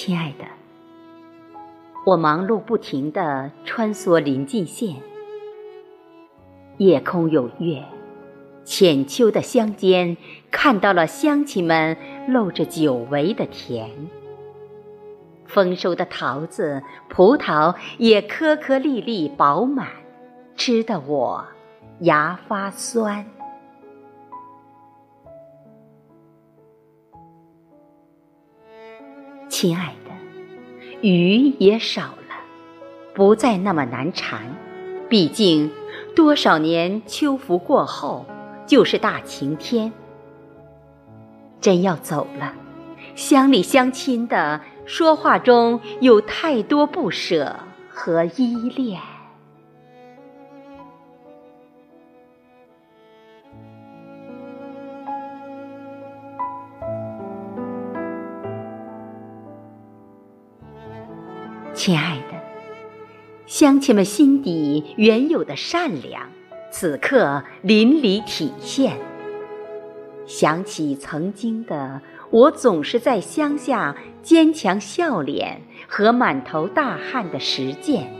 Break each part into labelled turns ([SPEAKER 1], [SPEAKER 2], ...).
[SPEAKER 1] 亲爱的，我忙碌不停地穿梭临近县，夜空有月，浅秋的乡间看到了乡亲们露着久违的田，丰收的桃子、葡萄也颗颗粒粒饱满，吃得我牙发酸。亲爱的，雨也少了，不再那么难缠。毕竟，多少年秋伏过后，就是大晴天。真要走了，乡里乡亲的说话中有太多不舍和依恋。亲爱的，乡亲们心底原有的善良，此刻淋漓体现。想起曾经的我，总是在乡下坚强笑脸和满头大汗的实践，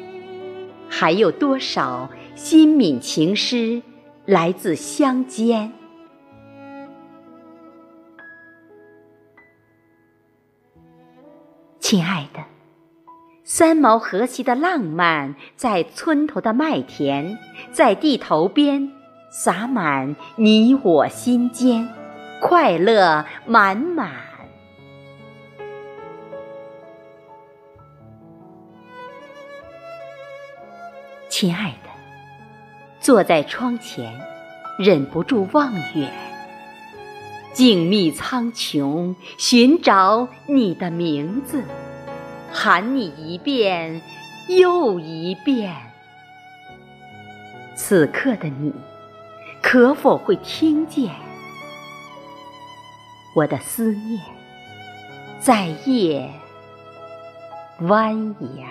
[SPEAKER 1] 还有多少心敏情诗来自乡间？亲爱的。三毛和谐的浪漫，在村头的麦田，在地头边，洒满你我心间，快乐满满。亲爱的，坐在窗前，忍不住望远，静谧苍穹，寻找你的名字。喊你一遍又一遍，此刻的你，可否会听见我的思念，在夜蜿蜒？